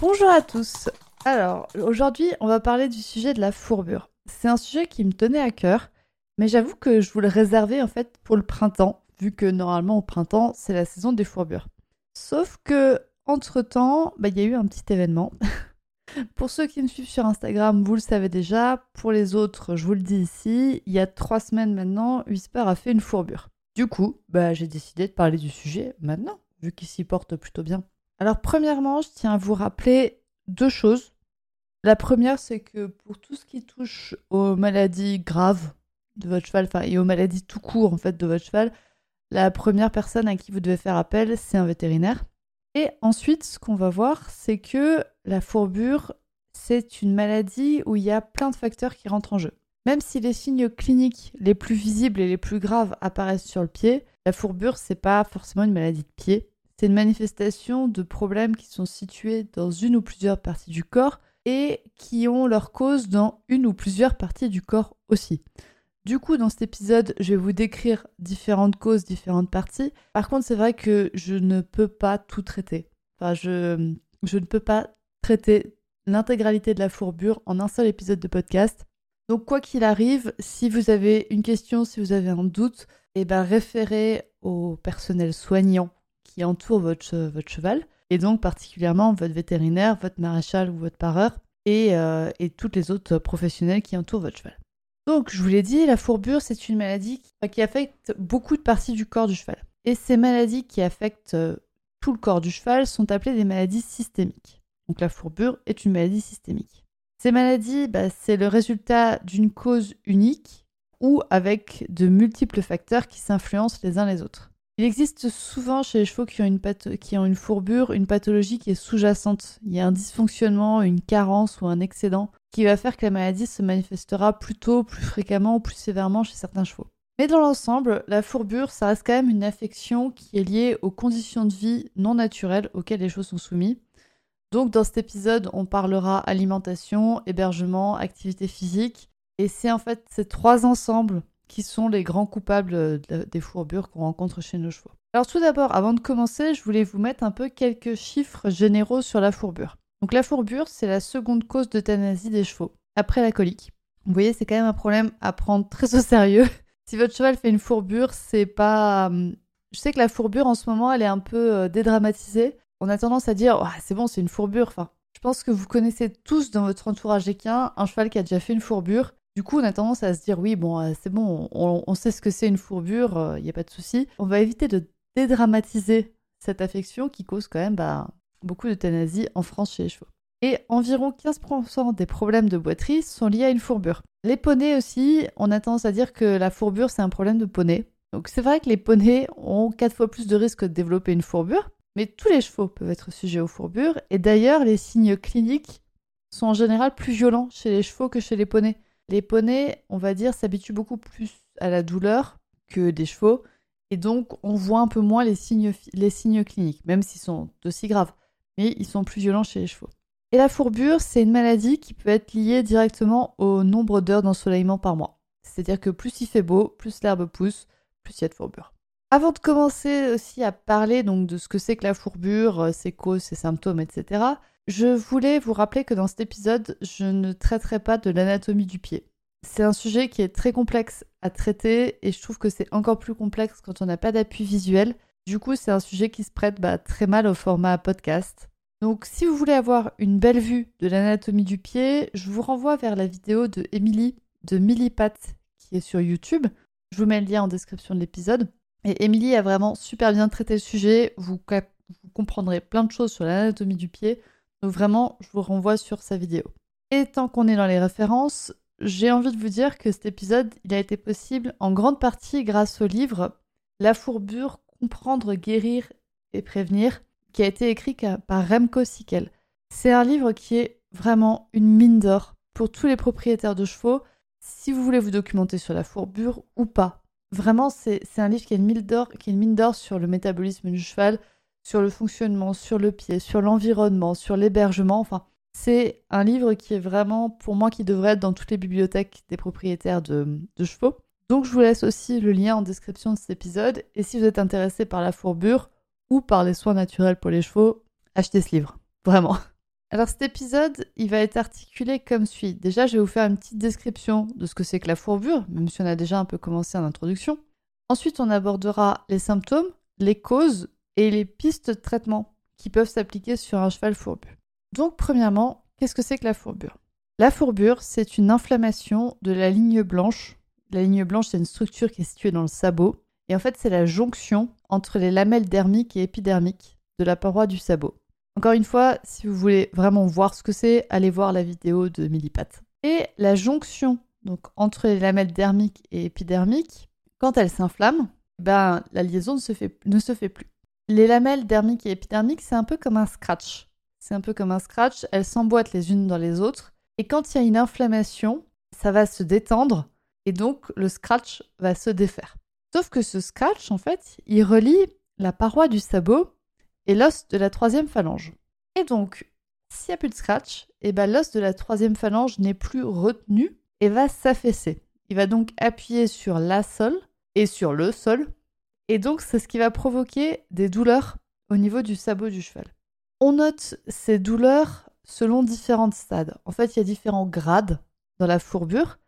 Bonjour à tous. Alors, aujourd'hui, on va parler du sujet de la fourbure. C'est un sujet qui me tenait à cœur, mais j'avoue que je voulais réserver en fait pour le printemps, vu que normalement au printemps, c'est la saison des fourbures. Sauf que, entre-temps, bah, il y a eu un petit événement. pour ceux qui me suivent sur Instagram, vous le savez déjà. Pour les autres, je vous le dis ici, il y a trois semaines maintenant, Whisper a fait une fourbure. Du coup, bah, j'ai décidé de parler du sujet maintenant, vu qu'il s'y porte plutôt bien. Alors premièrement, je tiens à vous rappeler deux choses. La première, c'est que pour tout ce qui touche aux maladies graves de votre cheval, enfin et aux maladies tout court en fait de votre cheval, la première personne à qui vous devez faire appel, c'est un vétérinaire. Et ensuite, ce qu'on va voir, c'est que la fourbure, c'est une maladie où il y a plein de facteurs qui rentrent en jeu. Même si les signes cliniques les plus visibles et les plus graves apparaissent sur le pied, la fourbure, c'est pas forcément une maladie de pied. C'est une manifestation de problèmes qui sont situés dans une ou plusieurs parties du corps et qui ont leur cause dans une ou plusieurs parties du corps aussi. Du coup, dans cet épisode, je vais vous décrire différentes causes, différentes parties. Par contre, c'est vrai que je ne peux pas tout traiter. Enfin, je, je ne peux pas traiter l'intégralité de la fourbure en un seul épisode de podcast. Donc, quoi qu'il arrive, si vous avez une question, si vous avez un doute, eh ben, référez au personnel soignant qui entoure votre, cheval, et donc particulièrement votre vétérinaire, votre maréchal ou votre pareur, et, euh, et toutes les autres professionnels qui entourent votre cheval. Donc, je vous l'ai dit, la fourbure, c'est une maladie qui, affecte beaucoup de parties du corps du cheval. Et ces maladies qui affectent euh, tout le corps du cheval sont appelées des maladies systémiques. Donc la fourbure est une maladie systémique. Ces maladies, bah, c'est le résultat d'une cause unique ou avec de multiples facteurs qui s'influencent les uns les autres. Il existe souvent chez les chevaux qui ont une, fourbure une pathologie qui est sous-jacente. Il y a un dysfonctionnement, une carence ou un excédent qui va faire que la maladie se manifestera plus tôt, plus fréquemment ou plus sévèrement chez certains chevaux. Mais dans l'ensemble, la fourbure, ça reste quand même une affection qui est liée aux conditions de vie non naturelles auxquelles les chevaux sont soumis. Donc dans cet épisode, on parlera alimentation, hébergement, activité physique. Et c'est en fait ces trois ensembles qui sont les grands coupables euh, des fourbures qu'on rencontre chez nos chevaux. Alors tout d'abord, avant de commencer, je voulais vous mettre un peu quelques chiffres généraux sur la fourbure. Donc la fourbure, c'est la seconde cause d'euthanasie des chevaux, après la colique. Vous voyez, c'est quand même un problème à prendre très au sérieux. si votre cheval fait une fourbure, c'est pas... Hum, je sais que la fourbure en ce moment, elle est un peu euh, dédramatisée. On a tendance à dire, c'est bon, c'est une fourbure. Enfin, je pense que vous connaissez tous dans votre entourage équin un cheval qui a déjà fait une fourbure. Du coup, on a tendance à se dire oui, bon, euh, c'est bon, on, sait ce que c'est une fourbure, il euh, n'y a pas de souci. On va éviter de dédramatiser cette affection qui cause quand même bah, beaucoup d'euthanasie en France chez les chevaux. Et environ 15% des problèmes de boiterie sont liés à une fourbure. Les poneys aussi, on a tendance à dire que la fourbure, c'est un problème de poney. Donc c'est vrai que les poneys ont 4 fois plus de risques de développer une fourbure, mais tous les chevaux peuvent être sujets aux fourbures. Et d'ailleurs, les signes cliniques sont en général plus violents chez les chevaux que chez les poneys. Les poneys, on va dire, s'habituent beaucoup plus à la douleur que des chevaux, et donc on voit un peu moins les signes, cliniques, même s'ils sont aussi graves, mais ils sont plus violents chez les chevaux. Et la fourbure, c'est une maladie qui peut être liée directement au nombre d'heures d'ensoleillement par mois. C'est-à-dire que plus il fait beau, plus l'herbe pousse, plus il y a de fourbure. Avant de commencer aussi à parler donc de ce que c'est que la fourbure, euh, ses causes, ses symptômes, etc., je voulais vous rappeler que dans cet épisode, je ne traiterai pas de l'anatomie du pied. C'est un sujet qui est très complexe à traiter et je trouve que c'est encore plus complexe quand on n'a pas d'appui visuel. Du coup, c'est un sujet qui se prête bah, très mal au format podcast. Donc, si vous voulez avoir une belle vue de l'anatomie du pied, je vous renvoie vers la vidéo de Emily de Millipat qui est sur YouTube. Je vous mets le lien en description de l'épisode. Et Emily a vraiment super bien traité le sujet. vous comprendrez plein de choses sur l'anatomie du pied. Donc vraiment, je vous renvoie sur sa vidéo. Et tant qu'on est dans les références, j'ai envie de vous dire que cet épisode, il a été possible en grande partie grâce au livre La fourbure, comprendre, guérir et prévenir, qui a été écrit par Remco Sikkel. C'est un livre qui est vraiment une mine d'or pour tous les propriétaires de chevaux, si vous voulez vous documenter sur la fourbure ou pas. Vraiment, c'est un livre qui est une mine d'or sur le métabolisme du cheval, sur le fonctionnement, sur le pied, sur l'environnement, sur l'hébergement. Enfin, c'est un livre qui est vraiment, pour moi, qui devrait être dans toutes les bibliothèques des propriétaires de, chevaux. Donc, je vous laisse aussi le lien en description de cet épisode. Et si vous êtes intéressé par la fourbure ou par les soins naturels pour les chevaux, achetez ce livre. Vraiment. Alors cet épisode, il va être articulé comme suit. Déjà, je vais vous faire une petite description de ce que c'est que la fourbure, même si on a déjà un peu commencé en introduction. Ensuite, on abordera les symptômes, les causes et les pistes de traitement qui peuvent s'appliquer sur un cheval fourbu. Donc, premièrement, qu'est-ce que c'est que la fourbure? La fourbure, c'est une inflammation de la ligne blanche. La ligne blanche, c'est une structure qui est située dans le sabot. Et en fait, c'est la jonction entre les lamelles dermiques et épidermiques de la paroi du sabot. Encore une fois, si vous voulez vraiment voir ce que c'est, allez voir la vidéo de Millipat. Et la jonction donc entre les lamelles dermiques et épidermiques, quand elles s'inflamment, ben, la liaison ne se fait plus. Les lamelles dermiques et épidermiques, c'est un peu comme un scratch. C'est un peu comme un scratch, elles s'emboîtent les unes dans les autres. Et quand il y a une inflammation, ça va se détendre et donc le scratch va se défaire. Sauf que ce scratch, en fait, il relie la paroi du sabot et l'os de la troisième phalange. Et donc, s'il n'y a plus de scratch, eh ben l'os de la troisième phalange n'est plus retenu et va s'affaisser. Il va donc appuyer sur la sol et sur le sol. Et donc, c'est ce qui va provoquer des douleurs au niveau du sabot du cheval. On note ces douleurs selon différents stades. En fait, il y a différents grades dans la fourbure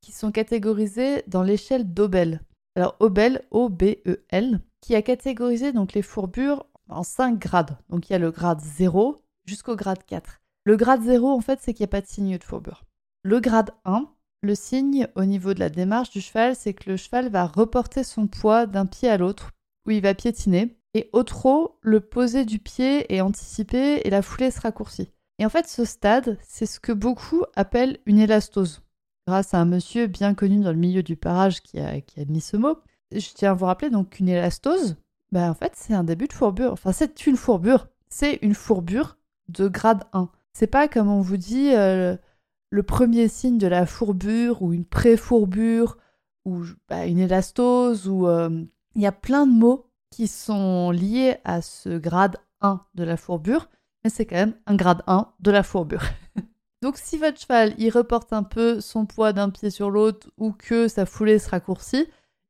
qui sont catégorisés dans l'échelle d'Obel. Alors, Obel, O-B-E-L, qui a catégorisé donc les fourbures en 5 grades. Donc il y a le grade 0 jusqu'au grade 4. Le grade 0, en fait, c'est qu'il n'y a pas de signe de fourbure. Le grade 1, le signe au niveau de la démarche du cheval, c'est que le cheval va reporter son poids d'un pied à l'autre, où il va piétiner, et au trot, le poser du pied est anticipé et la foulée se raccourcit. Et en fait, ce stade, c'est ce que beaucoup appellent une élastose. Grâce à un monsieur bien connu dans le milieu du parage qui a, mis ce mot, je tiens à vous rappeler donc qu'une élastose, bah, en fait, c'est un début de fourbure. Enfin, c'est une fourbure. C'est une fourbure de grade 1. C'est pas comme on vous dit euh, le premier signe de la fourbure ou une pré-fourbure ou bah, une élastose ou euh, il y a plein de mots qui sont liés à ce grade 1 de la fourbure, mais c'est quand même un grade 1 de la fourbure. Donc si votre cheval il reporte un peu son poids d'un pied sur l'autre ou que sa foulée se raccourcit,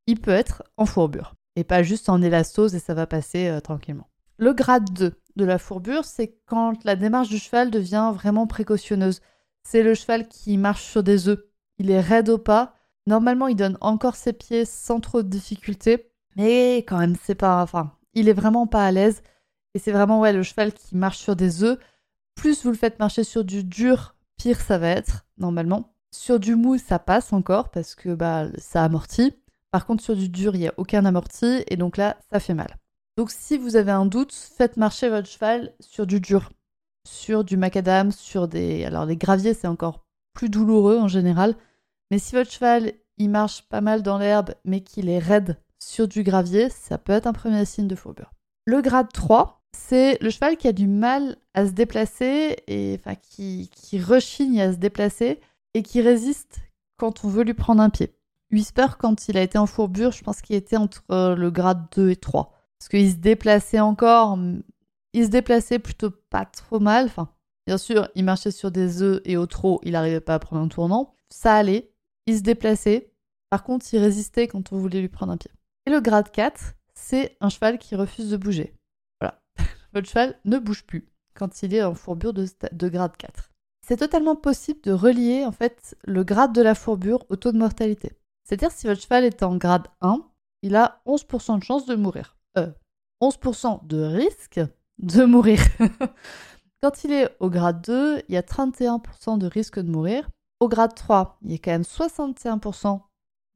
il peut être en fourbure et pas juste en élastose et ça va passer euh, tranquillement. Le grade 2 de la fourbure, c'est quand la démarche du cheval devient vraiment précautionneuse. C'est le cheval qui marche sur des œufs. Il est raide au pas. Normalement, il donne encore ses pieds sans trop de difficulté. Mais quand même, c'est pas. Enfin, il est vraiment pas à l'aise. Et c'est vraiment ouais, le cheval qui marche sur des œufs. Plus vous le faites marcher sur du dur, pire ça va être, normalement. Sur du mou, ça passe encore parce que bah, ça amortit. Par contre, sur du dur, il n'y a aucun amorti et donc là, ça fait mal. Donc si vous avez un doute, faites marcher votre cheval sur du dur, sur du macadam, sur des... Alors les graviers, c'est encore plus douloureux en général, mais si votre cheval, il marche pas mal dans l'herbe, mais qu'il est raide sur du gravier, ça peut être un premier signe de fourbure. Le grade 3, c'est le cheval qui a du mal à se déplacer, et enfin qui, qui rechigne à se déplacer, et qui résiste quand on veut lui prendre un pied. Whisper, quand il a été en fourbure, je pense qu'il était entre le grade 2 et 3. Parce qu'il se déplaçait encore, il se déplaçait plutôt pas trop mal. Bien sûr, il marchait sur des œufs et au trot, il n'arrivait pas à prendre un tournant. Ça allait, il se déplaçait. Par contre, il résistait quand on voulait lui prendre un pied. Et le grade 4, c'est un cheval qui refuse de bouger. Voilà. Votre cheval ne bouge plus quand il est en fourbure de, de grade 4. C'est totalement possible de relier en fait le grade de la fourbure au taux de mortalité. C'est-à-dire si votre cheval est en grade 1, il a 11% de chance de mourir. Euh, 11% de risque de mourir. Quand il est au grade 2, il y a 31% de risque de mourir. Au grade 3, il y a quand même 61%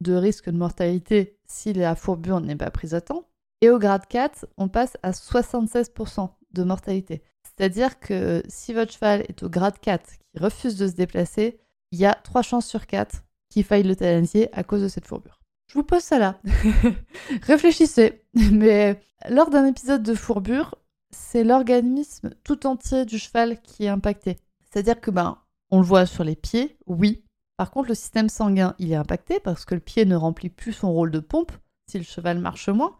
de risque de mortalité si la fourbure n'est pas prise à temps. Et au grade 4, on passe à 76% de mortalité. C'est-à-dire que si votre cheval est au grade 4 qui refuse de se déplacer, il y a 3 chances sur 4 qu'il faille l'euthanasier à cause de cette fourbure. Je vous pose ça là. Réfléchissez. Mais lors d'un épisode de fourbure, c'est l'organisme tout entier du cheval qui est impacté. C'est-à-dire que ben, on le voit sur les pieds, oui. Par contre, le système sanguin, il est impacté parce que le pied ne remplit plus son rôle de pompe si le cheval marche moins.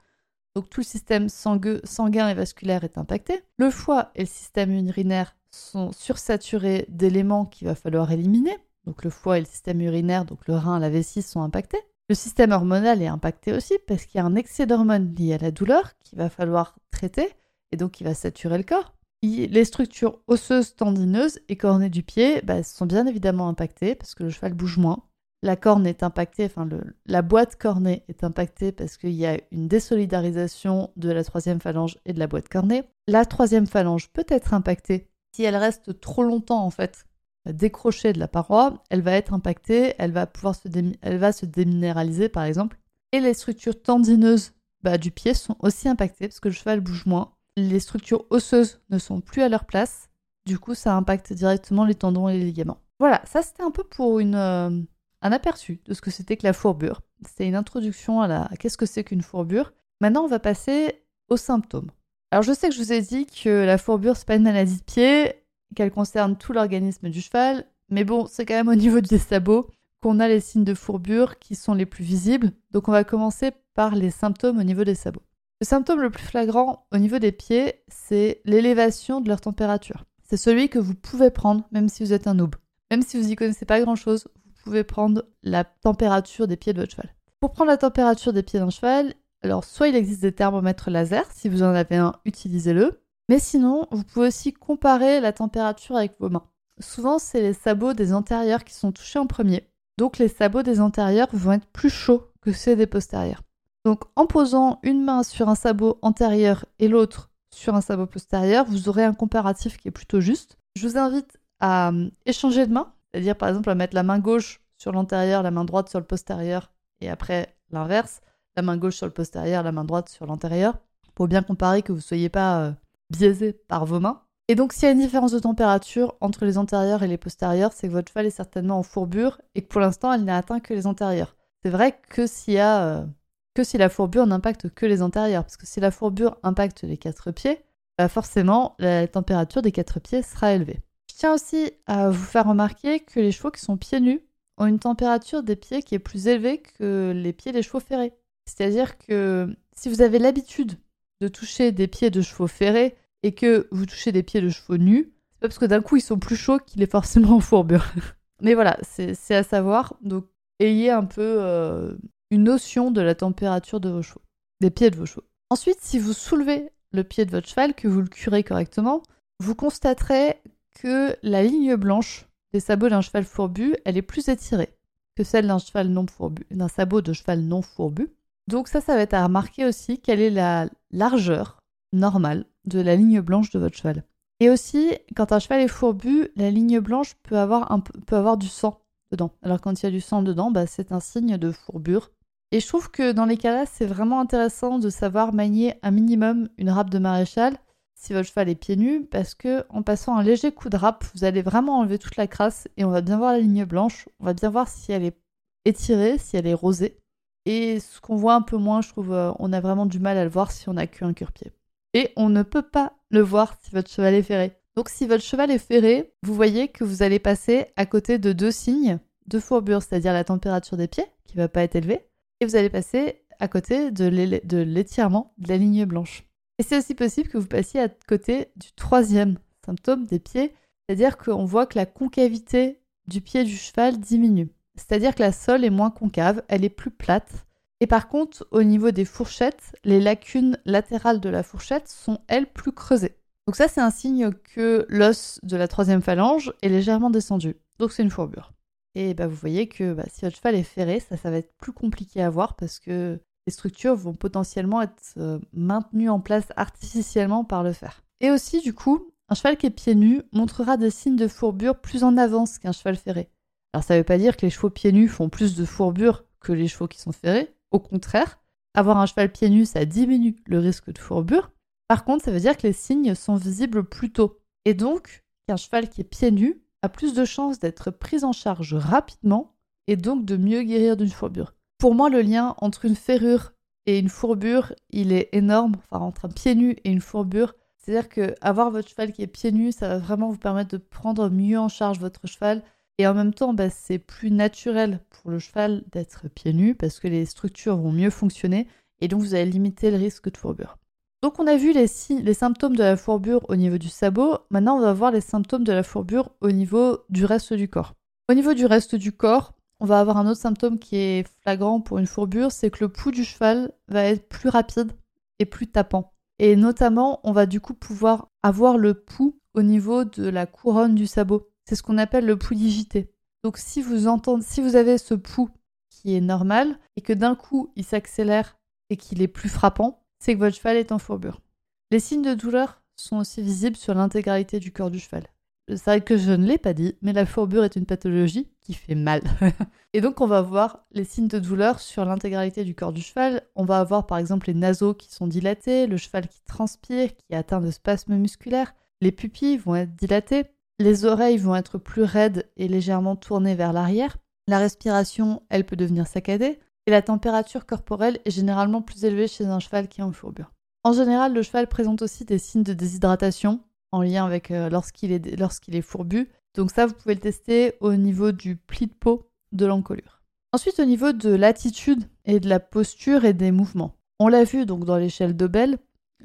Donc tout le système sanguin et vasculaire est impacté. Le foie et le système urinaire sont sursaturés d'éléments qu'il va falloir éliminer. Donc le foie et le système urinaire, donc le rein, la vessie sont impactés. Le système hormonal est impacté aussi parce qu'il y a un excès d'hormones lié à la douleur qu'il va falloir traiter et donc qui va saturer le corps. Les structures osseuses, tendineuses et cornées du pied bah, sont bien évidemment impactées parce que le cheval bouge moins. La corne est impactée, enfin la boîte cornée est impactée parce qu'il y a une désolidarisation de la troisième phalange et de la boîte cornée. La troisième phalange peut être impactée si elle reste trop longtemps en fait décrochée de la paroi, elle va être impactée, elle va pouvoir se, elle va se déminéraliser par exemple. Et les structures tendineuses bah, du pied sont aussi impactées parce que le cheval bouge moins les structures osseuses ne sont plus à leur place. Du coup, ça impacte directement les tendons et les ligaments. Voilà, ça c'était un peu pour une, euh, un aperçu de ce que c'était que la fourbure. C'était une introduction à la qu'est-ce que c'est qu'une fourbure. Maintenant, on va passer aux symptômes. Alors, je sais que je vous ai dit que la fourbure, c'est pas une maladie de pied, qu'elle concerne tout l'organisme du cheval, mais bon, c'est quand même au niveau des sabots qu'on a les signes de fourbure qui sont les plus visibles. Donc, on va commencer par les symptômes au niveau des sabots. Le symptôme le plus flagrant au niveau des pieds, c'est l'élévation de leur température. C'est celui que vous pouvez prendre même si vous êtes un noob. Même si vous n'y connaissez pas grand-chose, vous pouvez prendre la température des pieds de votre cheval. Pour prendre la température des pieds d'un cheval, alors soit il existe des thermomètres laser, si vous en avez un, utilisez-le. Mais sinon, vous pouvez aussi comparer la température avec vos mains. Souvent, c'est les sabots des antérieurs qui sont touchés en premier. Donc les sabots des antérieurs vont être plus chauds que ceux des postérieurs. Donc en posant une main sur un sabot antérieur et l'autre sur un sabot postérieur, vous aurez un comparatif qui est plutôt juste. Je vous invite à euh, échanger de main, c'est-à-dire par exemple à mettre la main gauche sur l'antérieur, la main droite sur le postérieur et après l'inverse, la main gauche sur le postérieur, la main droite sur l'antérieur, pour bien comparer que vous ne soyez pas euh, biaisé par vos mains. Et donc s'il y a une différence de température entre les antérieurs et les postérieurs, c'est que votre cheval est certainement en fourbure et que pour l'instant elle n'a atteint que les antérieurs. C'est vrai que s'il y a euh, que si la fourbure n'impacte que les antérieurs. Parce que si la fourbure impacte les quatre pieds, bah forcément, la température des quatre pieds sera élevée. Je tiens aussi à vous faire remarquer que les chevaux qui sont pieds nus ont une température des pieds qui est plus élevée que les pieds des chevaux ferrés. C'est-à-dire que si vous avez l'habitude de toucher des pieds de chevaux ferrés et que vous touchez des pieds de chevaux nus, c'est pas parce que d'un coup ils sont plus chauds qu'il est forcément en fourbure. Mais voilà, c'est à savoir. Donc ayez un peu euh, une notion de la température de vos chevaux, des pieds de vos chevaux. Ensuite, si vous soulevez le pied de votre cheval, que vous le curez correctement, vous constaterez que la ligne blanche des sabots d'un cheval fourbu, elle est plus étirée que celle d'un cheval non fourbu, d'un sabot de cheval non fourbu. Donc ça, ça va être à remarquer aussi quelle est la largeur normale de la ligne blanche de votre cheval. Et aussi, quand un cheval est fourbu, la ligne blanche peut avoir, un peu, peut avoir du sang dedans. Alors quand il y a du sang dedans, bah, c'est un signe de fourbure et je trouve que dans les cas-là, c'est vraiment intéressant de savoir manier un minimum une râpe de maréchal si votre cheval est pieds nus, parce que en passant un léger coup de râpe, vous allez vraiment enlever toute la crasse et on va bien voir la ligne blanche, on va bien voir si elle est étirée, si elle est rosée. Et ce qu'on voit un peu moins, je trouve, euh, on a vraiment du mal à le voir si on a qu'un cure-pied. Et on ne peut pas le voir si votre cheval est ferré. Donc si votre cheval est ferré, vous voyez que vous allez passer à côté de deux signes de fourbure, c'est-à-dire la température des pieds, qui ne va pas être élevée, et vous allez passer à côté de l'étirement de la ligne blanche. Et c'est aussi possible que vous passiez à côté du troisième symptôme des pieds, c'est-à-dire qu'on voit que la concavité du pied du cheval diminue. C'est-à-dire que la sole est moins concave, elle est plus plate. Et par contre, au niveau des fourchettes, les lacunes latérales de la fourchette sont, elles, plus creusées. Donc ça, c'est un signe que l'os de la troisième phalange est légèrement descendu. Donc c'est une fourbure. Et bah, vous voyez que bah, si votre cheval est ferré, ça, ça va être plus compliqué à voir parce que les structures vont potentiellement être euh, maintenues en place artificiellement par le fer. Et aussi, du coup, un cheval qui est pieds nus montrera des signes de fourbure plus en avance qu'un cheval ferré. Alors ça ne veut pas dire que les chevaux pieds nus font plus de fourbure que les chevaux qui sont ferrés. Au contraire, avoir un cheval pieds nus, ça diminue le risque de fourbure. Par contre, ça veut dire que les signes sont visibles plus tôt. Et donc, qu'un cheval qui est pieds nus a plus de chances d'être prise en charge rapidement et donc de mieux guérir d'une fourbure. Pour moi, le lien entre une ferrure et une fourbure, il est énorme. Enfin, entre un pied nu et une fourbure, C'est-à-dire que avoir votre cheval qui est pieds nus, ça va vraiment vous permettre de prendre mieux en charge votre cheval. Et en même temps, bah, c'est plus naturel pour le cheval d'être pieds nus parce que les structures vont mieux fonctionner et donc vous allez limiter le risque de fourbure. Donc on a vu les, symptômes de la fourbure au niveau du sabot, maintenant on va voir les symptômes de la fourbure au niveau du reste du corps. Au niveau du reste du corps, on va avoir un autre symptôme qui est flagrant pour une fourbure, c'est que le pouls du cheval va être plus rapide et plus tapant. Et notamment, on va du coup pouvoir avoir le pouls au niveau de la couronne du sabot. C'est ce qu'on appelle le pouls digité. Donc si vous entendez, si vous avez ce pouls qui est normal et que d'un coup il s'accélère et qu'il est plus frappant, c'est que votre cheval est en fourbure. Les signes de douleur sont aussi visibles sur l'intégralité du corps du cheval. C'est vrai que je ne l'ai pas dit, mais la fourbure est une pathologie qui fait mal. et donc on va voir les signes de douleur sur l'intégralité du corps du cheval. On va avoir par exemple les naseaux qui sont dilatés, le cheval qui transpire, qui est atteint de spasmes musculaires, les pupilles vont être dilatées, les oreilles vont être plus raides et légèrement tournées vers l'arrière, la respiration, elle peut devenir saccadée, et la température corporelle est généralement plus élevée chez un cheval qui est en fourbure. En général, le cheval présente aussi des signes de déshydratation, en lien avec euh, lorsqu'il est, fourbu. Donc ça, vous pouvez le tester au niveau du pli de peau de l'encolure. Ensuite, au niveau de l'attitude et de la posture et des mouvements. On l'a vu donc dans l'échelle de Bell,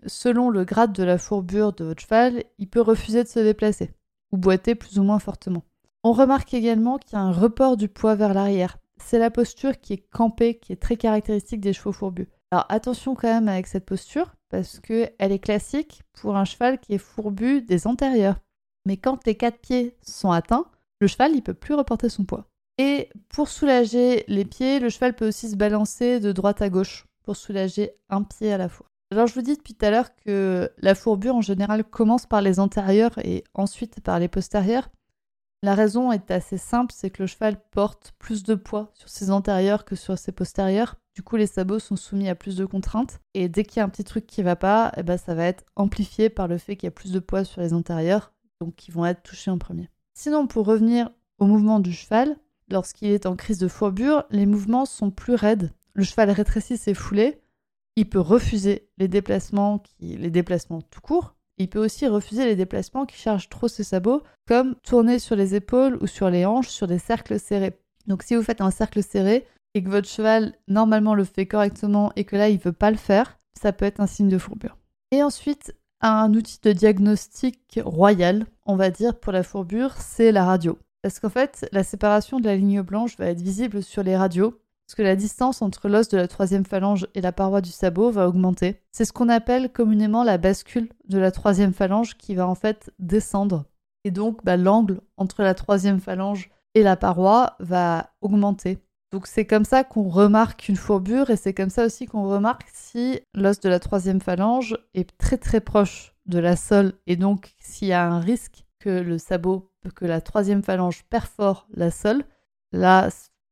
selon le grade de la fourbure de votre cheval, il peut refuser de se déplacer ou boiter plus ou moins fortement. On remarque également qu'il y a un report du poids vers l'arrière. C'est la posture qui est campée, qui est très caractéristique des chevaux fourbus. Alors attention quand même avec cette posture, parce qu'elle est classique pour un cheval qui est fourbu des antérieurs. Mais quand les quatre pieds sont atteints, le cheval il peut plus reporter son poids. Et pour soulager les pieds, le cheval peut aussi se balancer de droite à gauche pour soulager un pied à la fois. Alors je vous dis depuis tout à l'heure que la fourbure en général commence par les antérieurs et ensuite par les postérieurs. La raison est assez simple, c'est que le cheval porte plus de poids sur ses antérieurs que sur ses postérieurs. Du coup, les sabots sont soumis à plus de contraintes. Et dès qu'il y a un petit truc qui va pas, eh ben, ça va être amplifié par le fait qu'il y a plus de poids sur les antérieurs, donc qui vont être touchés en premier. Sinon, pour revenir au mouvement du cheval, lorsqu'il est en crise de fourbure, les mouvements sont plus raides. Le cheval rétrécit ses foulées. Il peut refuser les déplacements, les déplacements tout court. Il peut aussi refuser les déplacements qui chargent trop ses sabots, comme tourner sur les épaules ou sur les hanches sur des cercles serrés. Donc si vous faites un cercle serré, et que votre cheval normalement le fait correctement et que là il veut pas le faire, ça peut être un signe de fourbure. Et ensuite, un outil de diagnostic royal, on va dire, pour la fourbure, c'est la radio. Parce qu'en fait, la séparation de la ligne blanche va être visible sur les radios, parce que la distance entre l'os de la troisième phalange et la paroi du sabot va augmenter. C'est ce qu'on appelle communément la bascule de la troisième phalange qui va en fait descendre. Et donc, bah, l'angle entre la troisième phalange et la paroi va augmenter. Donc c'est comme ça qu'on remarque une fourbure et c'est comme ça aussi qu'on remarque si l'os de la troisième phalange est très très proche de la sole et donc s'il y a un risque que le sabot, que la troisième phalange perfore la sole, là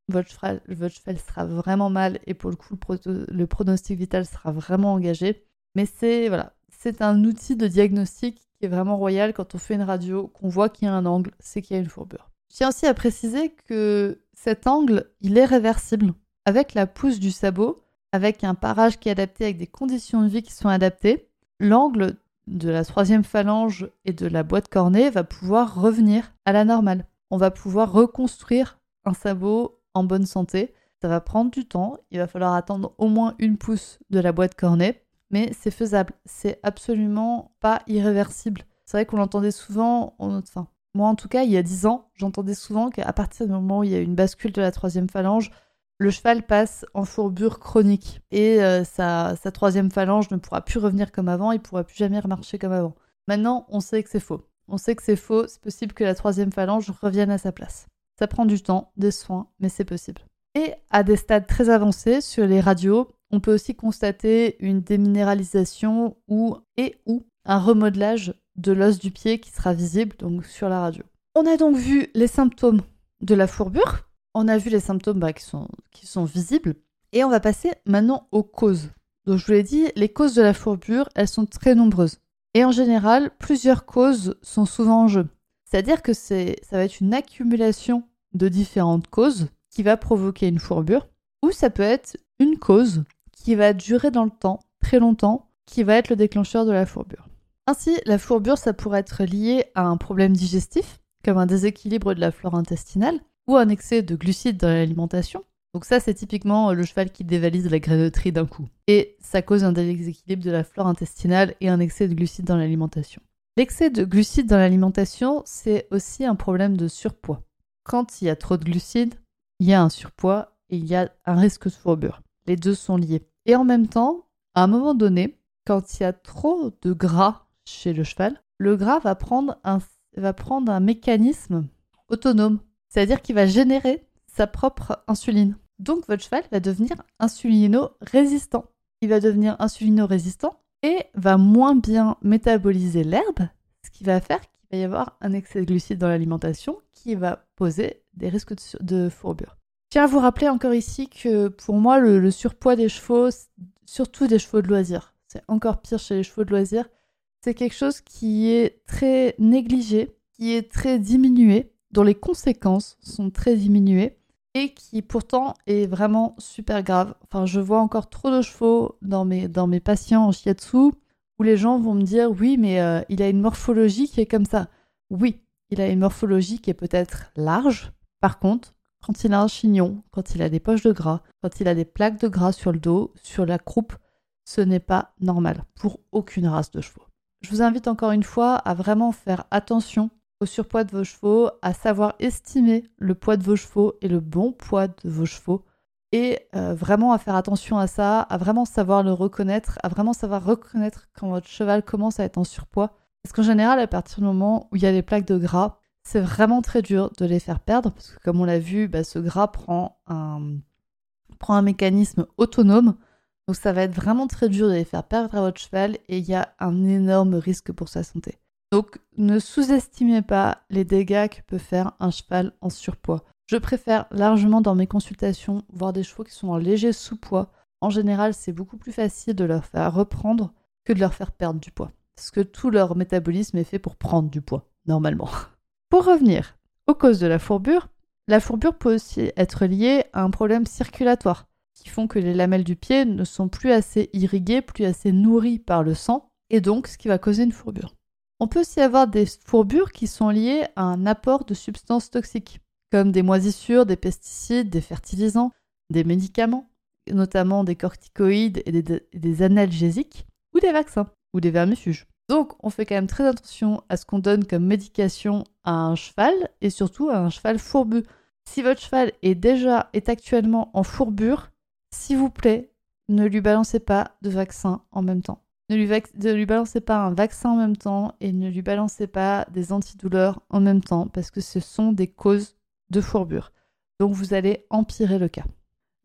votre cheval, votre sera vraiment mal et pour le coup le, pronostic vital sera vraiment engagé. Mais c'est voilà, c'est un outil de diagnostic qui est vraiment royal quand on fait une radio, qu'on voit qu'il y a un angle, c'est qu'il y a une fourbure. Je tiens aussi à préciser que cet angle, il est réversible. Avec la pousse du sabot, avec un parage qui est adapté, avec des conditions de vie qui sont adaptées, l'angle de la troisième phalange et de la boîte cornée va pouvoir revenir à la normale. On va pouvoir reconstruire un sabot en bonne santé. Ça va prendre du temps, il va falloir attendre au moins une pousse de la boîte cornée, mais c'est faisable. C'est absolument pas irréversible. C'est vrai qu'on l'entendait souvent, en notre, moi, en tout cas, il y a dix ans, j'entendais souvent qu'à partir du moment où il y a une bascule de la troisième phalange, le cheval passe en fourbure chronique et euh, sa, troisième phalange ne pourra plus revenir comme avant, il ne pourra plus jamais remarcher comme avant. Maintenant, on sait que c'est faux. On sait que c'est faux, c'est possible que la troisième phalange revienne à sa place. Ça prend du temps, des soins, mais c'est possible. Et à des stades très avancés sur les radios, on peut aussi constater une déminéralisation ou et ou un remodelage de l'os du pied qui sera visible donc sur la radio. On a donc vu les symptômes de la fourbure, on a vu les symptômes bah, qui, sont, qui sont visibles, et on va passer maintenant aux causes. Donc je vous l'ai dit, les causes de la fourbure, elles sont très nombreuses. Et en général, plusieurs causes sont souvent en jeu. C'est-à-dire que ça va être une accumulation de différentes causes qui va provoquer une fourbure, ou ça peut être une cause qui va durer dans le temps, très longtemps, qui va être le déclencheur de la fourbure. Ainsi, la fourbure, ça pourrait être lié à un problème digestif, comme un déséquilibre de la flore intestinale, ou un excès de glucides dans l'alimentation. Donc ça, c'est typiquement le cheval qui dévalise la graineterie d'un coup. Et ça cause un déséquilibre de la flore intestinale et un excès de glucides dans l'alimentation. L'excès de glucides dans l'alimentation, c'est aussi un problème de surpoids. Quand il y a trop de glucides, il y a un surpoids et il y a un risque de fourbure. Les deux sont liés. Et en même temps, à un moment donné, quand il y a trop de gras chez le cheval, le gras va prendre un, va prendre un mécanisme autonome. C'est-à-dire qu'il va générer sa propre insuline. Donc votre cheval va devenir insulino-résistant. Il va devenir insulino-résistant et va moins bien métaboliser l'herbe, ce qui va faire qu'il va y avoir un excès de glucides dans l'alimentation qui va poser des risques de, fourbure. Je tiens à vous rappeler encore ici que pour moi, le, surpoids des chevaux, surtout des chevaux de loisirs, c'est encore pire chez les chevaux de loisirs, c'est quelque chose qui est très négligé, qui est très diminué, dont les conséquences sont très diminuées et qui pourtant est vraiment super grave. Enfin, je vois encore trop de chevaux dans mes, dans mes patients en shiatsu où les gens vont me dire oui, mais euh, il a une morphologie qui est comme ça. Oui, il a une morphologie qui est peut-être large. Par contre, quand il a un chignon, quand il a des poches de gras, quand il a des plaques de gras sur le dos, sur la croupe, ce n'est pas normal pour aucune race de chevaux. Je vous invite encore une fois à vraiment faire attention au surpoids de vos chevaux, à savoir estimer le poids de vos chevaux et le bon poids de vos chevaux. Et euh, vraiment à faire attention à ça, à vraiment savoir le reconnaître, à vraiment savoir reconnaître quand votre cheval commence à être en surpoids. Parce qu'en général, à partir du moment où il y a des plaques de gras, c'est vraiment très dur de les faire perdre, parce que comme on l'a vu, bah, ce gras prend un, prend un mécanisme autonome. Donc ça va être vraiment très dur de les faire perdre à votre cheval et il y a un énorme risque pour sa santé. Donc ne sous-estimez pas les dégâts que peut faire un cheval en surpoids. Je préfère largement dans mes consultations voir des chevaux qui sont en léger sous-poids. En général, c'est beaucoup plus facile de leur faire reprendre que de leur faire perdre du poids. Parce que tout leur métabolisme est fait pour prendre du poids, normalement. Pour revenir aux causes de la fourbure, la fourbure peut aussi être liée à un problème circulatoire, qui font que les lamelles du pied ne sont plus assez irriguées, plus assez nourries par le sang, et donc ce qui va causer une fourbure. On peut aussi avoir des fourbures qui sont liées à un apport de substances toxiques, comme des moisissures, des pesticides, des fertilisants, des médicaments, notamment des corticoïdes et des, analgésiques, ou des vaccins, ou des vermifuges. Donc on fait quand même très attention à ce qu'on donne comme médication à un cheval, et surtout à un cheval fourbu. Si votre cheval est déjà est actuellement en fourbure, s'il vous plaît, ne lui balancez pas de vaccin en même temps. Ne lui, balancez pas un vaccin en même temps et ne lui balancez pas des antidouleurs en même temps parce que ce sont des causes de fourbure. Donc vous allez empirer le cas.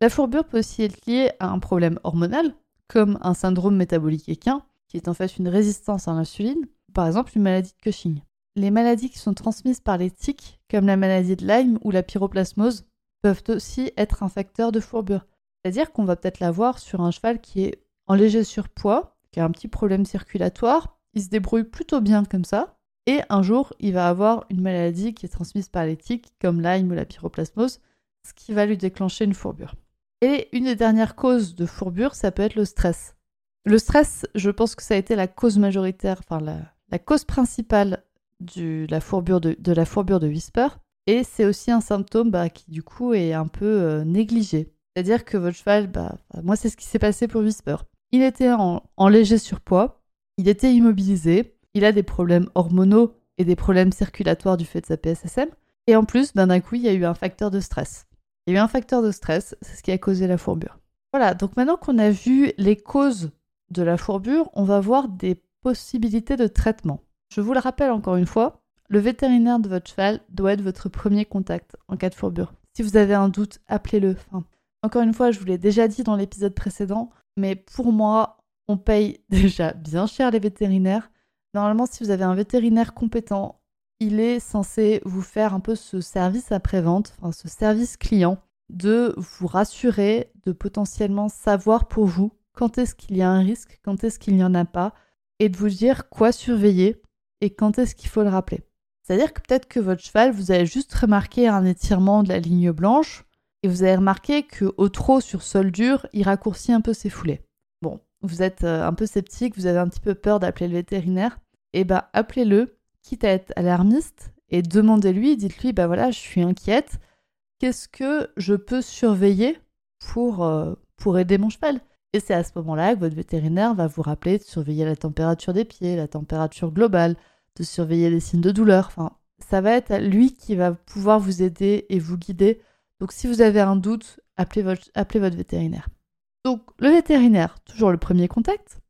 La fourbure peut aussi être liée à un problème hormonal, comme un syndrome métabolique équin, qui est en fait une résistance à l'insuline, par exemple une maladie de Cushing. Les maladies qui sont transmises par les tiques, comme la maladie de Lyme ou la pyroplasmose, peuvent aussi être un facteur de fourbure. C'est-à-dire qu'on va peut-être l'avoir sur un cheval qui est en léger surpoids qui a un petit problème circulatoire. Il se débrouille plutôt bien comme ça. Et un jour, il va avoir une maladie qui est transmise par les comme Lyme ou la pyroplasmose, ce qui va lui déclencher une fourbure. Et une des dernières causes de fourbure, ça peut être le stress. Le stress, je pense que ça a été la cause majoritaire, enfin la, cause principale de, la fourbure de, la fourbure de Whisper. Et c'est aussi un symptôme bah, qui du coup est un peu euh, négligé. C'est-à-dire que votre cheval, bah, moi c'est ce qui s'est passé pour Whisper. Il était en, léger surpoids, il était immobilisé, il a des problèmes hormonaux et des problèmes circulatoires du fait de sa PSSM. Et en plus, d'un coup, il y a eu un facteur de stress. Il y a eu un facteur de stress, c'est ce qui a causé la fourbure. Voilà, donc maintenant qu'on a vu les causes de la fourbure, on va voir des possibilités de traitement. Je vous le rappelle encore une fois, le vétérinaire de votre cheval doit être votre premier contact en cas de fourbure. Si vous avez un doute, appelez-le. encore une fois, je vous l'ai déjà dit dans l'épisode précédent, mais pour moi, on paye déjà bien cher les vétérinaires. Normalement, si vous avez un vétérinaire compétent, il est censé vous faire un peu ce service après-vente, enfin ce service client, de vous rassurer, de potentiellement savoir pour vous quand est-ce qu'il y a un risque, quand est-ce qu'il n'y en a pas, et de vous dire quoi surveiller et quand est-ce qu'il faut le rappeler. C'est-à-dire que peut-être que votre cheval, vous avez juste remarqué un étirement de la ligne blanche, et vous avez remarqué qu'au trop sur sol dur, il raccourcit un peu ses foulées. Bon, vous êtes euh, un peu sceptique, vous avez un petit peu peur d'appeler le vétérinaire. eh ben appelez-le, quitte à être alarmiste, et demandez-lui, dites-lui, bah voilà, je suis inquiète, qu'est-ce que je peux surveiller pour, euh, pour aider mon cheval? Et c'est à ce moment-là que votre vétérinaire va vous rappeler de surveiller la température des pieds, la température globale, de surveiller les signes de douleur. Enfin, ça va être lui qui va pouvoir vous aider et vous guider. Donc si vous avez un doute, appelez votre, vétérinaire. Donc le vétérinaire, toujours le premier contact.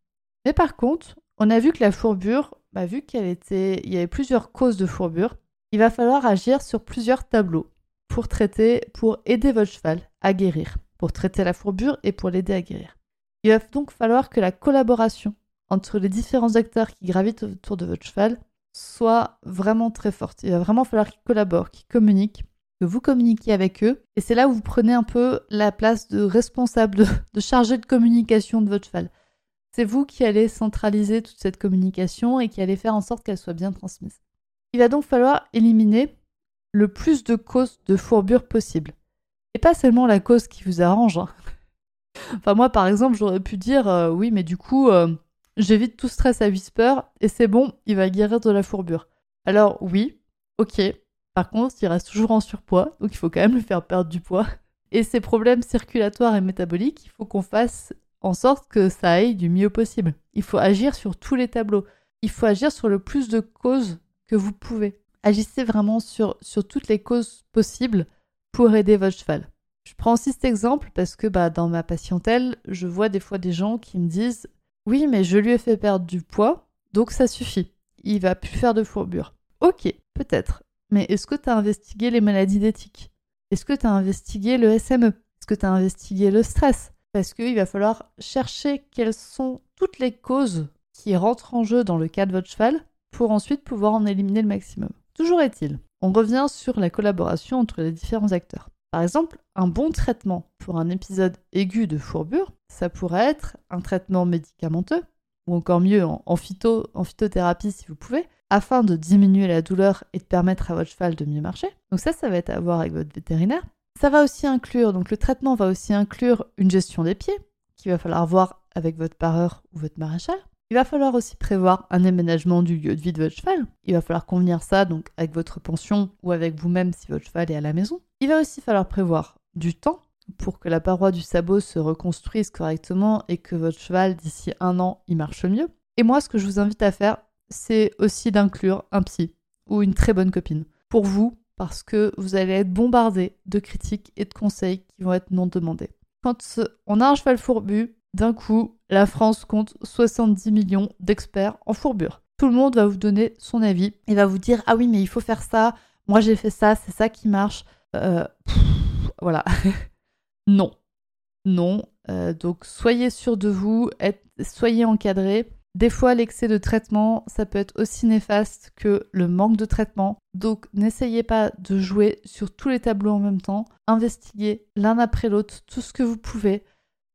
Mais par contre, on a vu que la fourbure, bah, vu qu'il y avait plusieurs causes de fourbure, il va falloir agir sur plusieurs tableaux pour traiter, pour aider votre cheval à guérir, pour traiter la fourbure et pour l'aider à guérir. Il va donc falloir que la collaboration entre les différents acteurs qui gravitent autour de votre cheval soit vraiment très forte. Il va vraiment falloir qu'ils collaborent, qu'ils communiquent, vous communiquiez avec eux. Et c'est là où vous prenez un peu la place de responsable, de, de chargé de communication de votre cheval. C'est vous qui allez centraliser toute cette communication et qui allez faire en sorte qu'elle soit bien transmise. Il va donc falloir éliminer le plus de causes de fourbure possible. Et pas seulement la cause qui vous arrange. Hein. enfin moi par exemple j'aurais pu dire euh, oui mais du coup euh, j'évite tout stress à Whisper et c'est bon, il va guérir de la fourbure. Alors oui, ok. Par contre, il reste toujours en surpoids, donc il faut quand même lui faire perdre du poids. Et ses problèmes circulatoires et métaboliques, il faut qu'on fasse en sorte que ça aille du mieux possible. Il faut agir sur tous les tableaux. Il faut agir sur le plus de causes que vous pouvez. Agissez vraiment sur, sur toutes les causes possibles pour aider votre cheval. Je prends aussi cet exemple parce que bah, dans ma patientèle, je vois des fois des gens qui me disent Oui, mais je lui ai fait perdre du poids, donc ça suffit. Il va plus faire de fourbure. Ok, peut-être. Mais est-ce que tu as investigué les maladies d'éthique? Est-ce que tu as investigué le SME Est-ce que tu as investigué le stress? Parce qu'il va falloir chercher quelles sont toutes les causes qui rentrent en jeu dans le cas de votre cheval pour ensuite pouvoir en éliminer le maximum. Toujours est-il, on revient sur la collaboration entre les différents acteurs. Par exemple, un bon traitement pour un épisode aigu de fourbure, ça pourrait être un traitement médicamenteux, ou encore mieux en, en phytothérapie si vous pouvez, afin de diminuer la douleur et de permettre à votre cheval de mieux marcher. Donc ça, ça va être à voir avec votre vétérinaire. Ça va aussi inclure, donc le traitement va aussi inclure une gestion des pieds, qu'il va falloir voir avec votre pareur ou votre maréchal. Il va falloir aussi prévoir un aménagement du lieu de vie de votre cheval. Il va falloir convenir ça donc avec votre pension ou avec vous-même si votre cheval est à la maison. Il va aussi falloir prévoir du temps pour que la paroi du sabot se reconstruise correctement et que votre cheval d'ici un an il marche mieux. Et moi ce que je vous invite à faire c'est aussi d'inclure un psy ou une très bonne copine pour vous parce que vous allez être bombardé de critiques et de conseils qui vont être non demandés. Quand on a un cheval fourbu, d'un coup, la France compte 70 millions d'experts en fourbure. Tout le monde va vous donner son avis et va vous dire Ah oui, mais il faut faire ça, moi j'ai fait ça, c'est ça qui marche. Euh, voilà. non. Non. Euh, donc soyez sûr de vous, soyez encadré. Des fois, l'excès de traitement, ça peut être aussi néfaste que le manque de traitement. Donc, n'essayez pas de jouer sur tous les tableaux en même temps. Investiguez l'un après l'autre tout ce que vous pouvez.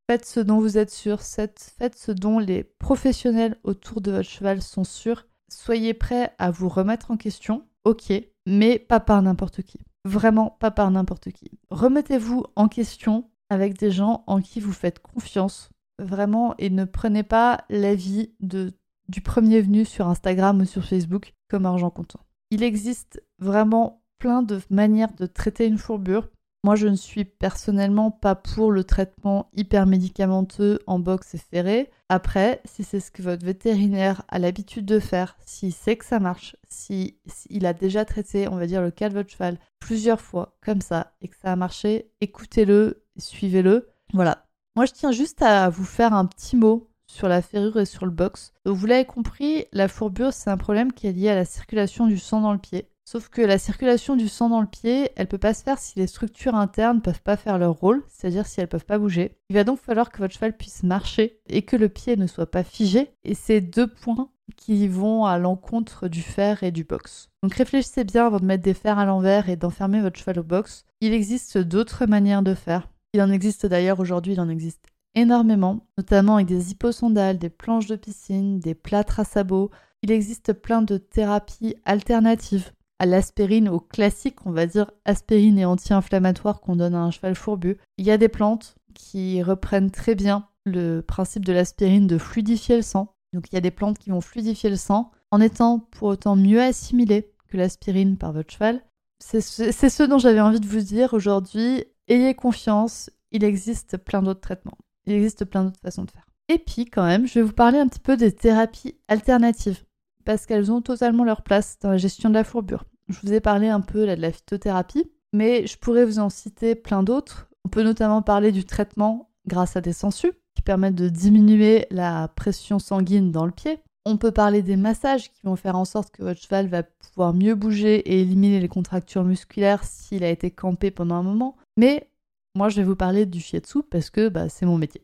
Faites ce dont vous êtes sûr, faites ce dont les professionnels autour de votre cheval sont sûrs. Soyez prêts à vous remettre en question, ok, mais pas par n'importe qui. Vraiment pas par n'importe qui. Remettez-vous en question avec des gens en qui vous faites confiance, vraiment, et ne prenez pas l'avis de, du premier venu sur Instagram ou sur Facebook comme argent comptant. Il existe vraiment plein de manières de traiter une fourbure. Moi, je ne suis personnellement pas pour le traitement hyper médicamenteux en box et ferré. Après, si c'est ce que votre vétérinaire a l'habitude de faire, s'il sait que ça marche, s'il a déjà traité, on va dire, le cas de votre cheval plusieurs fois comme ça et que ça a marché, écoutez-le, suivez-le. Voilà. Moi, je tiens juste à vous faire un petit mot sur la ferrure et sur le box. Donc, vous l'avez compris, la fourbure, c'est un problème qui est lié à la circulation du sang dans le pied. Sauf que la circulation du sang dans le pied, elle peut pas se faire si les structures internes peuvent pas faire leur rôle, c'est-à-dire si elles peuvent pas bouger. Il va donc falloir que votre cheval puisse marcher et que le pied ne soit pas figé. Et c'est deux points qui vont à l'encontre du fer et du box. Donc réfléchissez bien avant de mettre des fers à l'envers et d'enfermer votre cheval au box. Il existe d'autres manières de faire. Il en existe d'ailleurs aujourd'hui, il en existe énormément, notamment avec des hyposondales, des planches de piscine, des plâtres à sabots. Il existe plein de thérapies alternatives à l'aspirine, au classique, on va dire aspirine et anti-inflammatoire qu'on donne à un cheval fourbu. Il y a des plantes qui reprennent très bien le principe de l'aspirine de fluidifier le sang. Donc il y a des plantes qui vont fluidifier le sang en étant pour autant mieux assimilées que l'aspirine par votre cheval. C'est ce dont j'avais envie de vous dire aujourd'hui. Ayez confiance, il existe plein d'autres traitements. Il existe plein d'autres façons de faire. Et puis quand même, je vais vous parler un petit peu des thérapies alternatives parce qu'elles ont totalement leur place dans la gestion de la fourbure. Je vous ai parlé un peu de la phytothérapie, mais je pourrais vous en citer plein d'autres. On peut notamment parler du traitement grâce à des sangsues qui permettent de diminuer la pression sanguine dans le pied. On peut parler des massages qui vont faire en sorte que votre cheval va pouvoir mieux bouger et éliminer les contractures musculaires s'il a été campé pendant un moment. Mais moi, je vais vous parler du shiatsu parce que bah, c'est mon métier.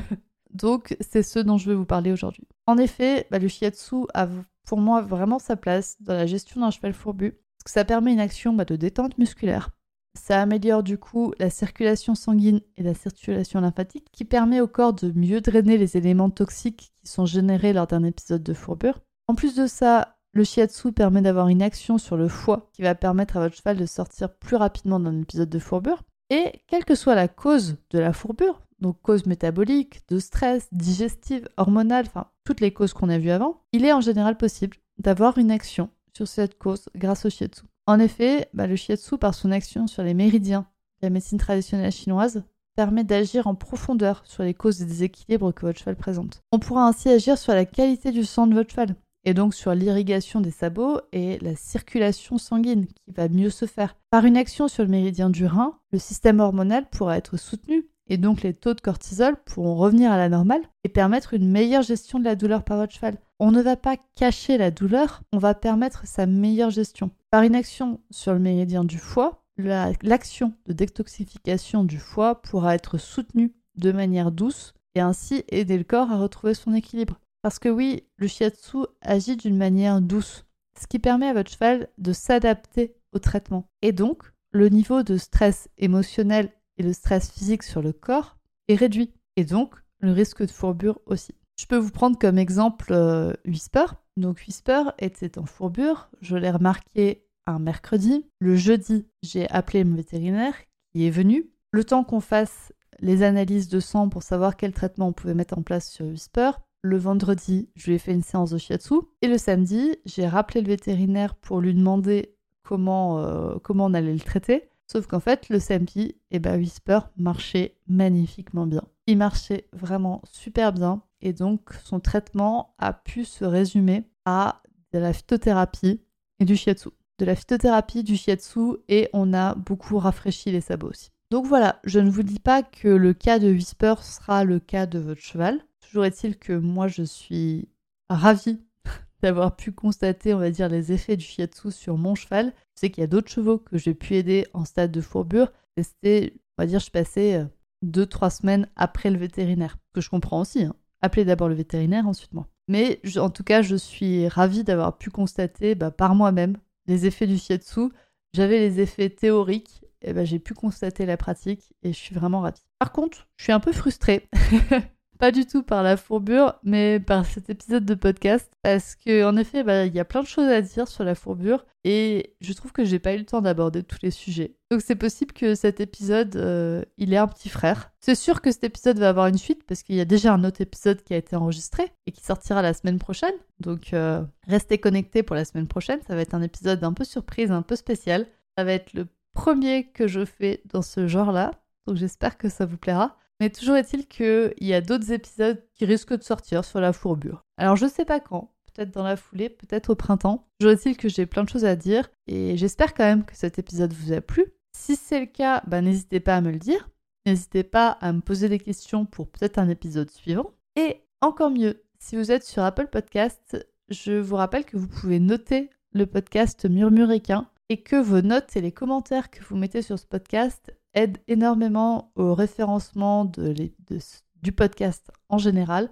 Donc, c'est ce dont je vais vous parler aujourd'hui. En effet, bah, le shiatsu a pour moi vraiment sa place dans la gestion d'un cheval fourbu parce que ça permet une action bah, de détente musculaire. Ça améliore du coup la circulation sanguine et la circulation lymphatique qui permet au corps de mieux drainer les éléments toxiques qui sont générés lors d'un épisode de fourbure. En plus de ça, le shiatsu permet d'avoir une action sur le foie qui va permettre à votre cheval de sortir plus rapidement d'un épisode de fourbure. Et quelle que soit la cause de la fourbure, donc cause métabolique, de stress, digestive, hormonale, enfin toutes les causes qu'on a vues avant, il est en général possible d'avoir une action sur cette cause grâce au shiatsu. En effet, bah, le shiatsu, par son action sur les méridiens la médecine traditionnelle chinoise, permet d'agir en profondeur sur les causes des déséquilibres que votre cheval présente. On pourra ainsi agir sur la qualité du sang de votre cheval, et donc sur l'irrigation des sabots et la circulation sanguine qui va mieux se faire. Par une action sur le méridien du rein, le système hormonal pourra être soutenu et donc les taux de cortisol pourront revenir à la normale et permettre une meilleure gestion de la douleur par votre cheval. On ne va pas cacher la douleur, on va permettre sa meilleure gestion. Par une action sur le méridien du foie, l'action de détoxification du foie pourra être soutenue de manière douce et ainsi aider le corps à retrouver son équilibre. Parce que oui, le shiatsu agit d'une manière douce, ce qui permet à votre cheval de s'adapter au traitement. Et donc, le niveau de stress émotionnel et le stress physique sur le corps est réduit, et donc le risque de fourbure aussi. Je peux vous prendre comme exemple euh, Whisper. Donc Whisper était en fourbure, je l'ai remarqué un mercredi. Le jeudi, j'ai appelé mon vétérinaire qui est venu. Le temps qu'on fasse les analyses de sang pour savoir quel traitement on pouvait mettre en place sur Whisper. Le vendredi, je lui ai fait une séance de shiatsu. Et le samedi, j'ai rappelé le vétérinaire pour lui demander comment, euh, on allait le traiter. Sauf qu'en fait, le samedi, eh ben, Whisper marchait magnifiquement bien. Il marchait vraiment super bien et donc son traitement a pu se résumer à de la phytothérapie et du shiatsu. De la phytothérapie, du shiatsu et on a beaucoup rafraîchi les sabots aussi. Donc voilà, je ne vous dis pas que le cas de Whisper sera le cas de votre cheval. Toujours est-il que moi je suis ravie d'avoir pu constater, on va dire, les effets du shiatsu sur mon cheval. Je sais qu'il y a d'autres chevaux que j'ai pu aider en stade de fourbure. C'était, on va dire, je passais 2-3 euh, semaines après le vétérinaire. Que je comprends aussi. Hein. Appelez d'abord le vétérinaire, ensuite moi. Mais en tout cas, je suis ravie d'avoir pu constater bah, par moi-même les effets du shiatsu. J'avais les effets théoriques, et bah, j'ai pu constater la pratique et je suis vraiment ravie. Par contre, je suis un peu frustrée pas du tout par la fourbure, mais par cet épisode de podcast, parce que en effet, bah, il y a plein de choses à dire sur la fourbure, et je trouve que j'ai pas eu le temps d'aborder tous les sujets. Donc c'est possible que cet épisode, euh, il ait un petit frère. C'est sûr que cet épisode va avoir une suite, parce qu'il y a déjà un autre épisode qui a été enregistré, et qui sortira la semaine prochaine. Donc euh, restez connectés pour la semaine prochaine, ça va être un épisode un peu surprise, un peu spécial. Ça va être le premier que je fais dans ce genre-là, donc j'espère que ça vous plaira. Mais toujours est-il qu'il y a d'autres épisodes qui risquent de sortir sur la fourbure. Alors je sais pas quand, peut-être dans la foulée, peut-être au printemps. Toujours est-il que j'ai plein de choses à dire et j'espère quand même que cet épisode vous a plu. Si c'est le cas, bah, n'hésitez pas à me le dire. N'hésitez pas à me poser des questions pour peut-être un épisode suivant. Et encore mieux, si vous êtes sur Apple Podcast, je vous rappelle que vous pouvez noter le podcast Murmuréquin et que vos notes et les commentaires que vous mettez sur ce podcast aide énormément au référencement du podcast en général.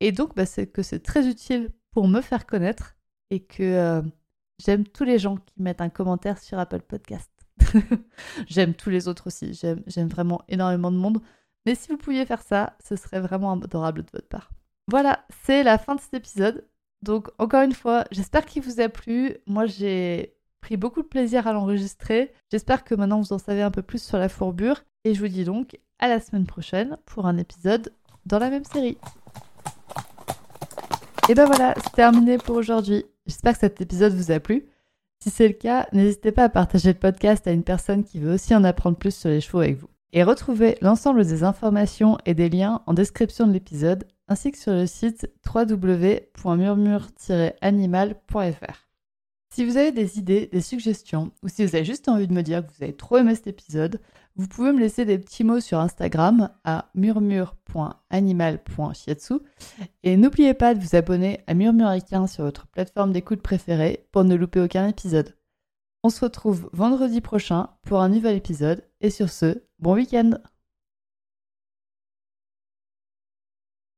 Et donc, bah, c'est que c'est très utile pour me faire connaître et que euh, j'aime tous les gens qui mettent un commentaire sur Apple Podcast. j'aime tous les autres aussi. J'aime vraiment énormément de monde. Mais si vous pouviez faire ça, ce serait vraiment adorable de votre part. Voilà, c'est la fin de cet épisode. Donc, encore une fois, j'espère qu'il vous a plu. Moi, j'ai pris beaucoup de plaisir à l'enregistrer. J'espère que maintenant vous en savez un peu plus sur la fourbure. Et je vous dis donc à la semaine prochaine pour un épisode dans la même série. Et ben voilà, c'est terminé pour aujourd'hui. J'espère que cet épisode vous a plu. Si c'est le cas, n'hésitez pas à partager le podcast à une personne qui veut aussi en apprendre plus sur les chevaux avec vous. Et retrouvez l'ensemble des informations et des liens en description de l'épisode, ainsi que sur le site www.murmure-animal.fr. Si vous avez des idées, des suggestions, ou si vous avez juste envie de me dire que vous avez trop aimé cet épisode, vous pouvez me laisser des petits mots sur Instagram à murmure.animal.shiatsu. Et n'oubliez pas de vous abonner à Murmuricain sur votre plateforme d'écoute préférée pour ne louper aucun épisode. On se retrouve vendredi prochain pour un nouvel épisode. Et sur ce, bon week-end